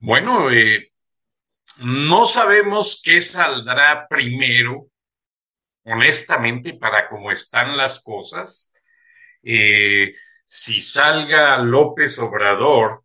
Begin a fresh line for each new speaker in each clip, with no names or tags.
Bueno, eh, no sabemos qué saldrá primero, honestamente, para cómo están las cosas. Eh, si salga López Obrador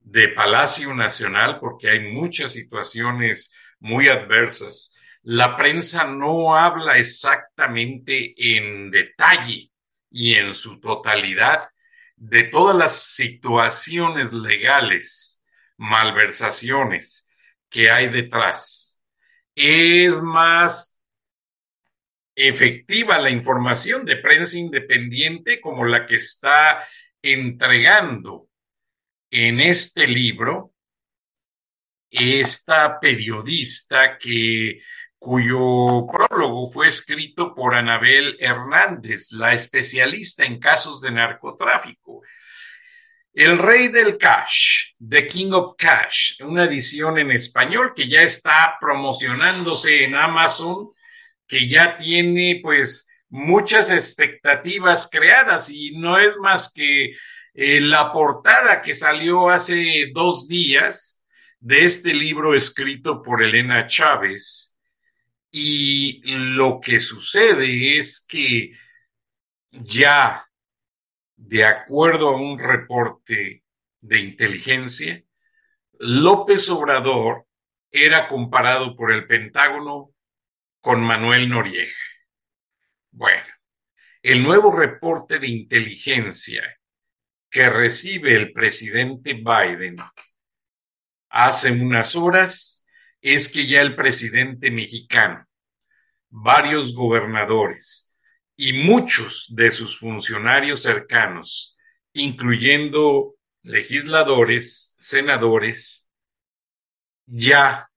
de Palacio Nacional, porque hay muchas situaciones muy adversas, la prensa no habla exactamente en detalle y en su totalidad de todas las situaciones legales malversaciones que hay detrás. Es más efectiva la información de prensa independiente como la que está entregando en este libro esta periodista que cuyo prólogo fue escrito por Anabel Hernández, la especialista en casos de narcotráfico. El Rey del Cash, The King of Cash, una edición en español que ya está promocionándose en Amazon, que ya tiene pues muchas expectativas creadas y no es más que eh, la portada que salió hace dos días de este libro escrito por Elena Chávez. Y lo que sucede es que ya de acuerdo a un reporte de inteligencia, López Obrador era comparado por el Pentágono con Manuel Noriega. Bueno, el nuevo reporte de inteligencia que recibe el presidente Biden hace unas horas es que ya el presidente mexicano, varios gobernadores, y muchos de sus funcionarios cercanos, incluyendo legisladores, senadores, ya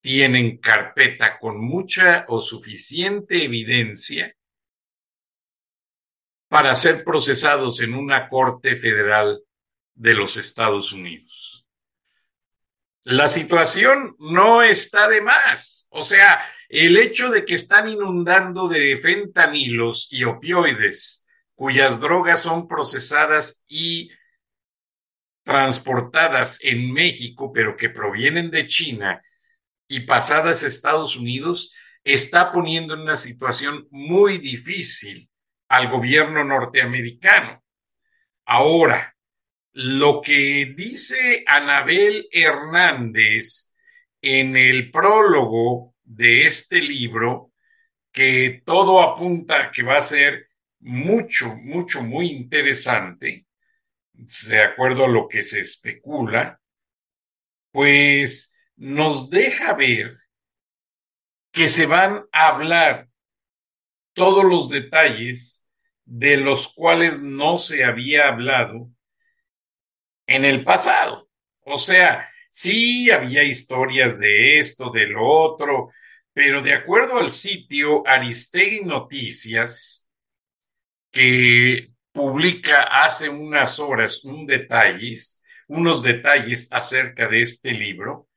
tienen carpeta con mucha o suficiente evidencia para ser procesados en una corte federal de los Estados Unidos. La situación no está de más. O sea, el hecho de que están inundando de fentanilos y opioides, cuyas drogas son procesadas y transportadas en México, pero que provienen de China y pasadas a Estados Unidos, está poniendo en una situación muy difícil al gobierno norteamericano. Ahora, lo que dice Anabel Hernández en el prólogo de este libro que todo apunta que va a ser mucho, mucho, muy interesante, de acuerdo a lo que se especula, pues nos deja ver que se van a hablar todos los detalles de los cuales no se había hablado en el pasado. O sea, Sí, había historias de esto, de lo otro, pero de acuerdo al sitio Aristegui Noticias, que publica hace unas horas detalles, unos detalles acerca de este libro,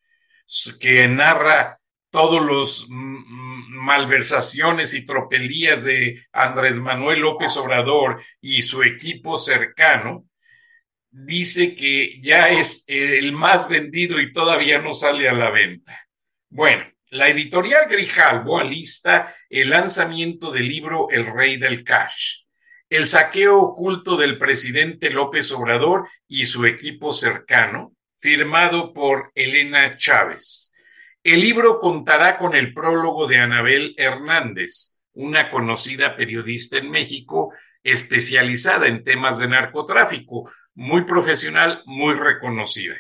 que narra todos los malversaciones y tropelías de Andrés Manuel López Obrador y su equipo cercano, dice que ya es el más vendido y todavía no sale a la venta. Bueno, la editorial Grijalbo alista el lanzamiento del libro El Rey del Cash, el saqueo oculto del presidente López Obrador y su equipo cercano, firmado por Elena Chávez. El libro contará con el prólogo de Anabel Hernández, una conocida periodista en México especializada en temas de narcotráfico, muy profesional, muy reconocida.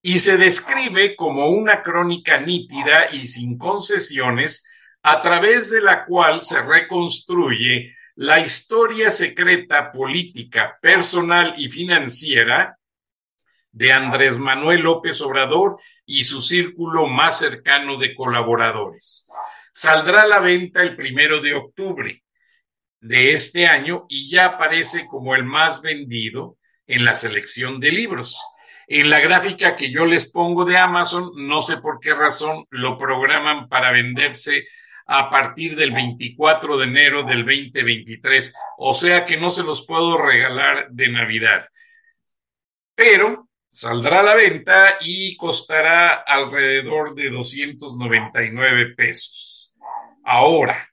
Y se describe como una crónica nítida y sin concesiones, a través de la cual se reconstruye la historia secreta política, personal y financiera de Andrés Manuel López Obrador y su círculo más cercano de colaboradores. Saldrá a la venta el primero de octubre de este año y ya aparece como el más vendido en la selección de libros. En la gráfica que yo les pongo de Amazon, no sé por qué razón lo programan para venderse a partir del 24 de enero del 2023, o sea que no se los puedo regalar de Navidad. Pero saldrá a la venta y costará alrededor de 299 pesos. Ahora,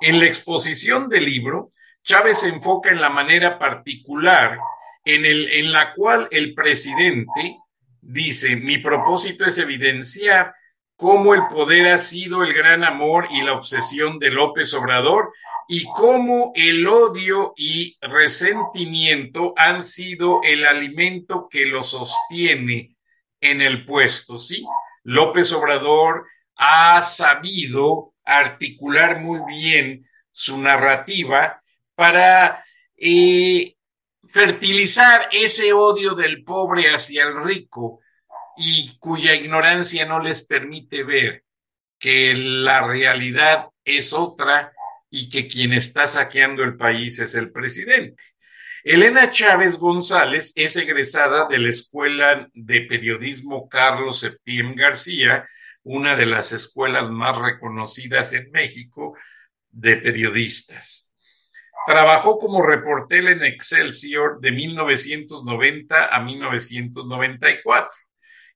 en la exposición del libro, Chávez se enfoca en la manera particular en, el, en la cual el presidente dice, mi propósito es evidenciar cómo el poder ha sido el gran amor y la obsesión de López Obrador y cómo el odio y resentimiento han sido el alimento que lo sostiene en el puesto. Sí, López Obrador ha sabido articular muy bien su narrativa para eh, fertilizar ese odio del pobre hacia el rico y cuya ignorancia no les permite ver que la realidad es otra y que quien está saqueando el país es el presidente. Elena Chávez González es egresada de la Escuela de Periodismo Carlos Septién García, una de las escuelas más reconocidas en México de periodistas. Trabajó como reportera en Excelsior de 1990 a 1994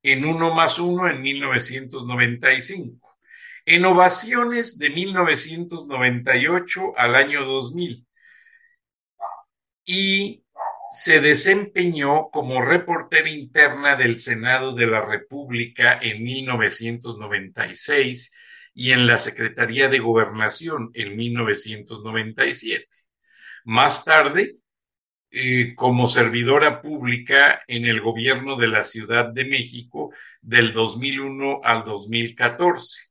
en Uno más Uno en 1995, en Ovaciones de 1998 al año 2000 y se desempeñó como reportera interna del Senado de la República en 1996 y en la Secretaría de Gobernación en 1997. Más tarde eh, como servidora pública en el gobierno de la Ciudad de México del 2001 al 2014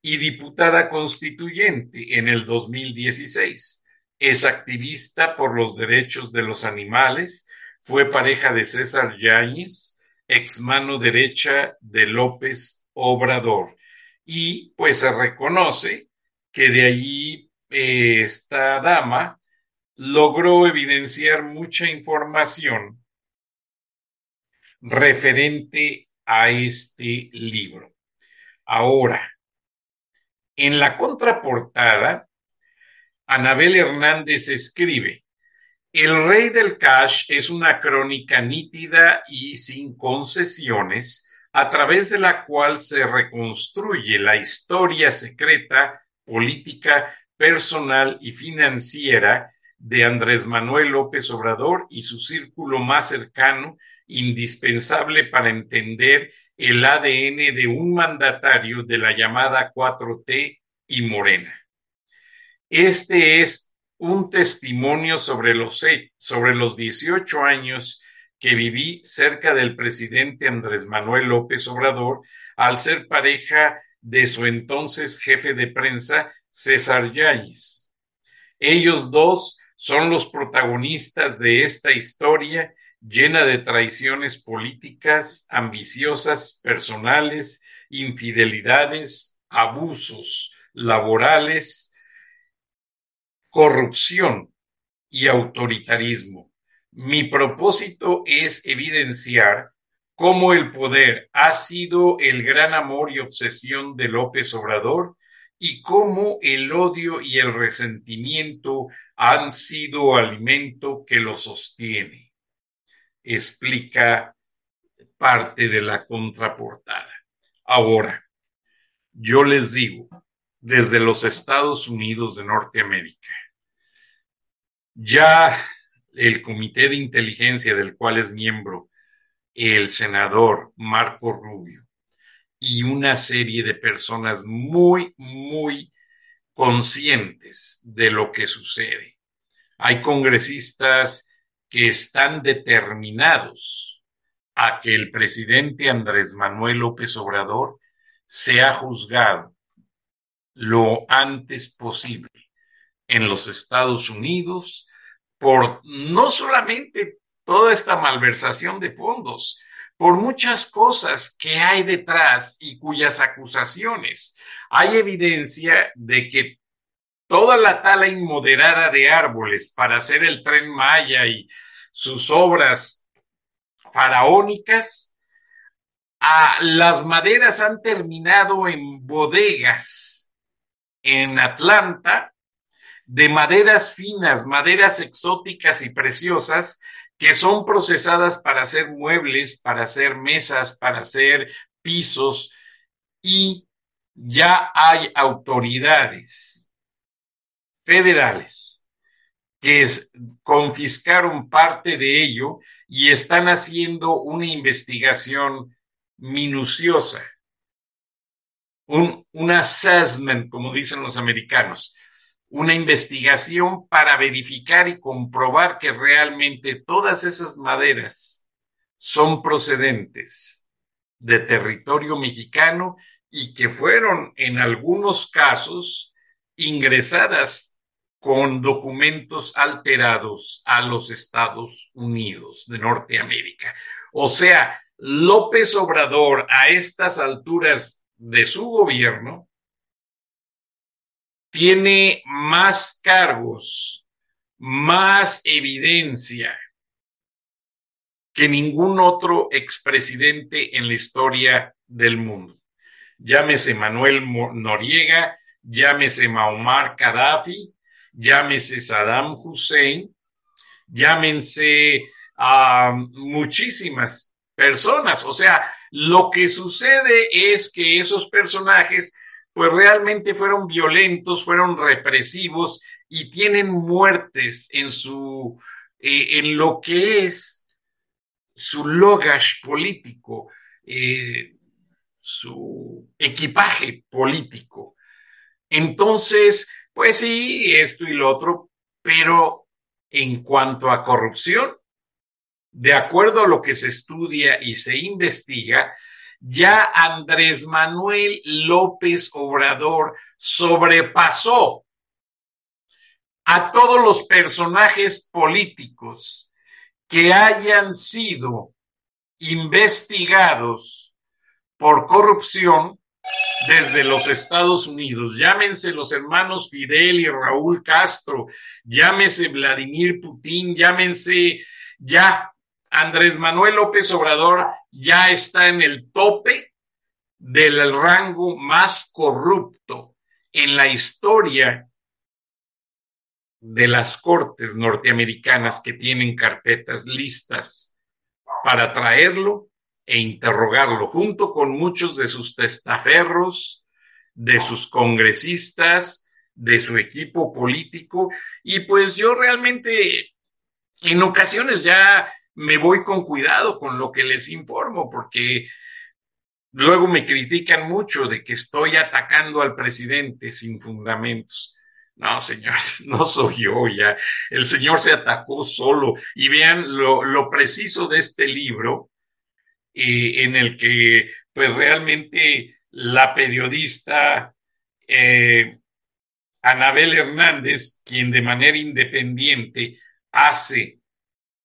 y diputada constituyente en el 2016. Es activista por los derechos de los animales, fue pareja de César Yáñez, ex mano derecha de López Obrador. Y pues se reconoce que de allí eh, esta dama logró evidenciar mucha información referente a este libro. Ahora, en la contraportada, Anabel Hernández escribe, El Rey del Cash es una crónica nítida y sin concesiones, a través de la cual se reconstruye la historia secreta, política, personal y financiera de Andrés Manuel López Obrador y su círculo más cercano, indispensable para entender el ADN de un mandatario de la llamada 4T y Morena. Este es un testimonio sobre los, sobre los 18 años que viví cerca del presidente Andrés Manuel López Obrador al ser pareja de su entonces jefe de prensa, César Yáñez. Ellos dos son los protagonistas de esta historia llena de traiciones políticas, ambiciosas, personales, infidelidades, abusos laborales, corrupción y autoritarismo. Mi propósito es evidenciar cómo el poder ha sido el gran amor y obsesión de López Obrador y cómo el odio y el resentimiento han sido alimento que lo sostiene. Explica parte de la contraportada. Ahora, yo les digo, desde los Estados Unidos de Norteamérica, ya el Comité de Inteligencia del cual es miembro el senador Marco Rubio y una serie de personas muy, muy conscientes de lo que sucede. Hay congresistas que están determinados a que el presidente Andrés Manuel López Obrador sea juzgado lo antes posible en los Estados Unidos por no solamente toda esta malversación de fondos, por muchas cosas que hay detrás y cuyas acusaciones. Hay evidencia de que toda la tala inmoderada de árboles para hacer el tren Maya y sus obras faraónicas, a las maderas han terminado en bodegas en Atlanta de maderas finas, maderas exóticas y preciosas que son procesadas para hacer muebles, para hacer mesas, para hacer pisos y ya hay autoridades federales que confiscaron parte de ello y están haciendo una investigación minuciosa, un, un assessment, como dicen los americanos, una investigación para verificar y comprobar que realmente todas esas maderas son procedentes de territorio mexicano y que fueron en algunos casos ingresadas con documentos alterados a los Estados Unidos de Norteamérica. O sea, López Obrador a estas alturas de su gobierno tiene más cargos, más evidencia que ningún otro expresidente en la historia del mundo. Llámese Manuel Noriega, llámese Muammar Gaddafi, llámese Saddam Hussein, llámense a muchísimas personas. O sea, lo que sucede es que esos personajes pues realmente fueron violentos, fueron represivos y tienen muertes en su, eh, en lo que es su logash político, eh, su equipaje político. Entonces, pues sí, esto y lo otro, pero en cuanto a corrupción, de acuerdo a lo que se estudia y se investiga, ya Andrés Manuel López Obrador sobrepasó a todos los personajes políticos que hayan sido investigados por corrupción desde los Estados Unidos. Llámense los hermanos Fidel y Raúl Castro, llámese Vladimir Putin, llámense ya Andrés Manuel López Obrador ya está en el tope del rango más corrupto en la historia de las cortes norteamericanas que tienen carpetas listas para traerlo e interrogarlo junto con muchos de sus testaferros, de sus congresistas, de su equipo político. Y pues yo realmente en ocasiones ya me voy con cuidado con lo que les informo, porque luego me critican mucho de que estoy atacando al presidente sin fundamentos. No, señores, no soy yo ya. El señor se atacó solo. Y vean lo, preciso de este libro, eh, en el que, pues realmente la periodista eh, Anabel Hernández, quien de manera independiente hace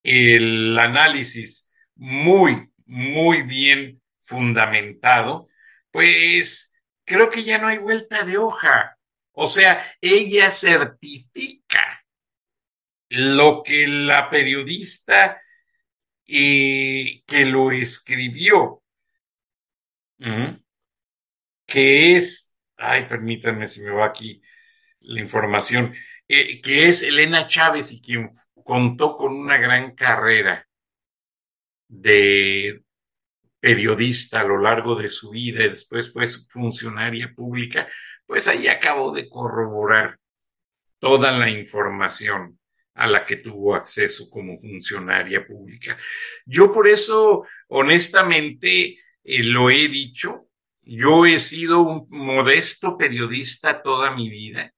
el análisis muy, muy bien fundamentado, pues creo que ya no hay vuelta de hoja. O sea, ella certifica lo que la periodista eh, que lo escribió, que es, ay, permítanme si me va aquí la información, eh, que es Elena Chávez y quien contó con una gran carrera de periodista a lo largo de su vida y después fue funcionaria pública, pues ahí acabó de corroborar toda la información a la que tuvo acceso como funcionaria pública. Yo por eso, honestamente, eh, lo he dicho, yo he sido un modesto periodista toda mi vida,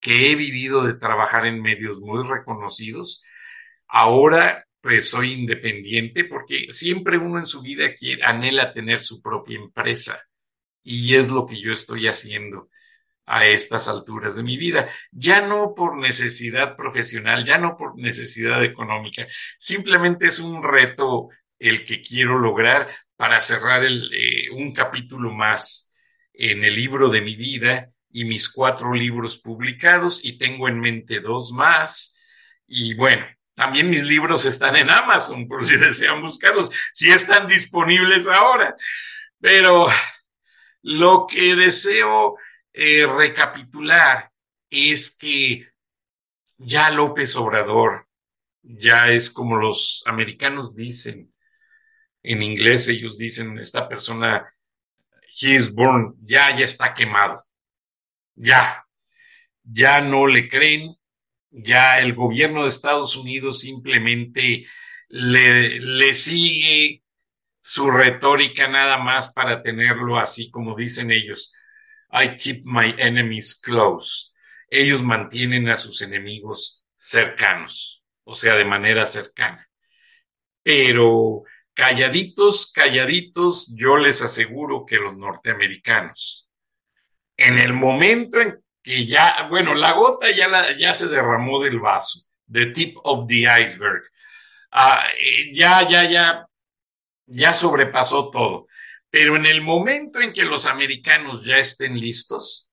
que he vivido de trabajar en medios muy reconocidos. Ahora, pues soy independiente porque siempre uno en su vida quiere, anhela tener su propia empresa y es lo que yo estoy haciendo a estas alturas de mi vida, ya no por necesidad profesional, ya no por necesidad económica, simplemente es un reto el que quiero lograr para cerrar eh, un capítulo más en el libro de mi vida y mis cuatro libros publicados y tengo en mente dos más. Y bueno, también mis libros están en Amazon por si desean buscarlos, si están disponibles ahora, pero lo que deseo eh, recapitular es que ya López Obrador, ya es como los americanos dicen, en inglés ellos dicen, esta persona, he is born, ya, ya está quemado, ya, ya no le creen, ya el gobierno de Estados Unidos simplemente le, sigue su retórica nada más para tenerlo así como dicen ellos, I keep my enemies close. Ellos mantienen a sus enemigos cercanos, o sea, de manera cercana. Pero calladitos, calladitos, yo les aseguro que los norteamericanos, en el momento en que ya, bueno, la gota ya, ya se derramó del vaso, the tip of the iceberg, ah, eh, ya, ya, ya, ya sobrepasó todo. Pero en el momento en que los americanos ya estén listos,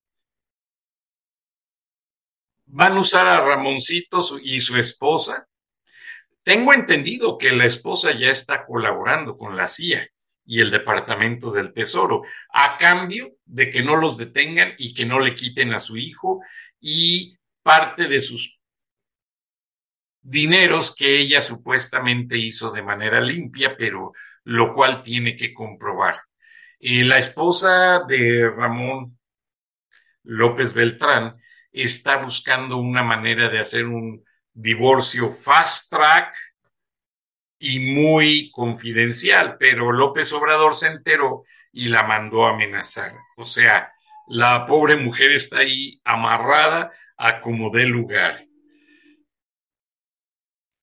van a usar a Ramoncito y su esposa. Tengo entendido que la esposa ya está colaborando con la CIA y el Departamento del Tesoro, a cambio de que no los detengan y que no le quiten a su hijo y parte de sus dineros que ella supuestamente hizo de manera limpia, pero lo cual tiene que comprobar. Eh, la esposa de Ramón López Beltrán está buscando una manera de hacer un divorcio fast track y muy confidencial, pero López Obrador se enteró y la mandó a amenazar. O sea, la pobre mujer está ahí amarrada a como dé lugar.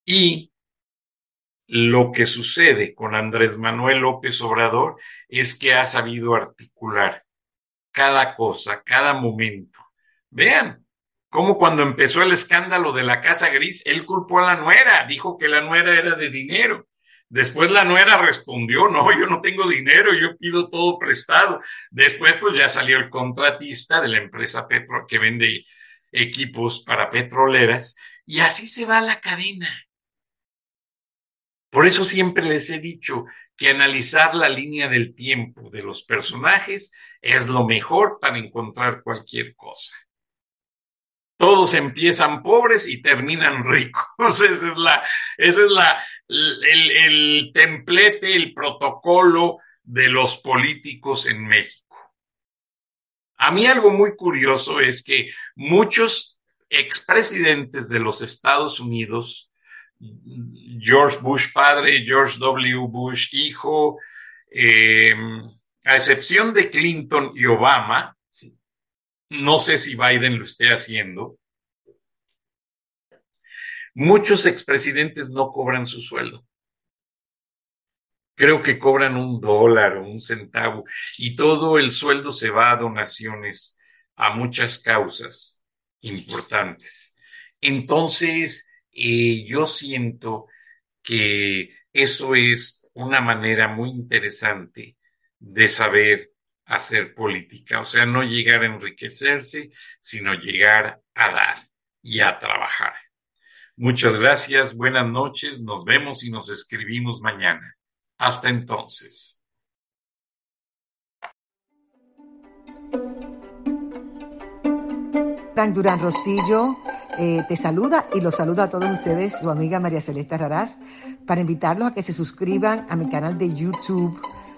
Y lo que sucede con Andrés Manuel López Obrador es que ha sabido articular cada cosa, cada momento. Vean cómo cuando empezó el escándalo de la Casa Gris, él culpó a la nuera, dijo que la nuera era de dinero. Después la nuera respondió, no, yo no tengo dinero, yo pido todo prestado. Después pues ya salió el contratista de la empresa Petro que vende equipos para petroleras y así se va la cadena. Por eso siempre les he dicho que analizar la línea del tiempo de los personajes es lo mejor para encontrar cualquier cosa. Todos empiezan pobres y terminan ricos. Ese es la, ese es la, el, el templete, el protocolo de los políticos en México. A mí algo muy curioso es que muchos expresidentes de los Estados Unidos George Bush padre, George W. Bush hijo, eh, a excepción de Clinton y Obama, no sé si Biden lo esté haciendo, muchos expresidentes no cobran su sueldo. Creo que cobran un dólar o un centavo y todo el sueldo se va a donaciones a muchas causas importantes. Entonces, y yo siento que eso es una manera muy interesante de saber hacer política, o sea, no llegar a enriquecerse, sino llegar a dar y a trabajar. Muchas gracias, buenas noches, nos vemos y nos escribimos mañana. Hasta entonces.
Durán Rosillo eh, te saluda y los saluda a todos ustedes, su amiga María Celeste Raraz, para invitarlos a que se suscriban a mi canal de YouTube,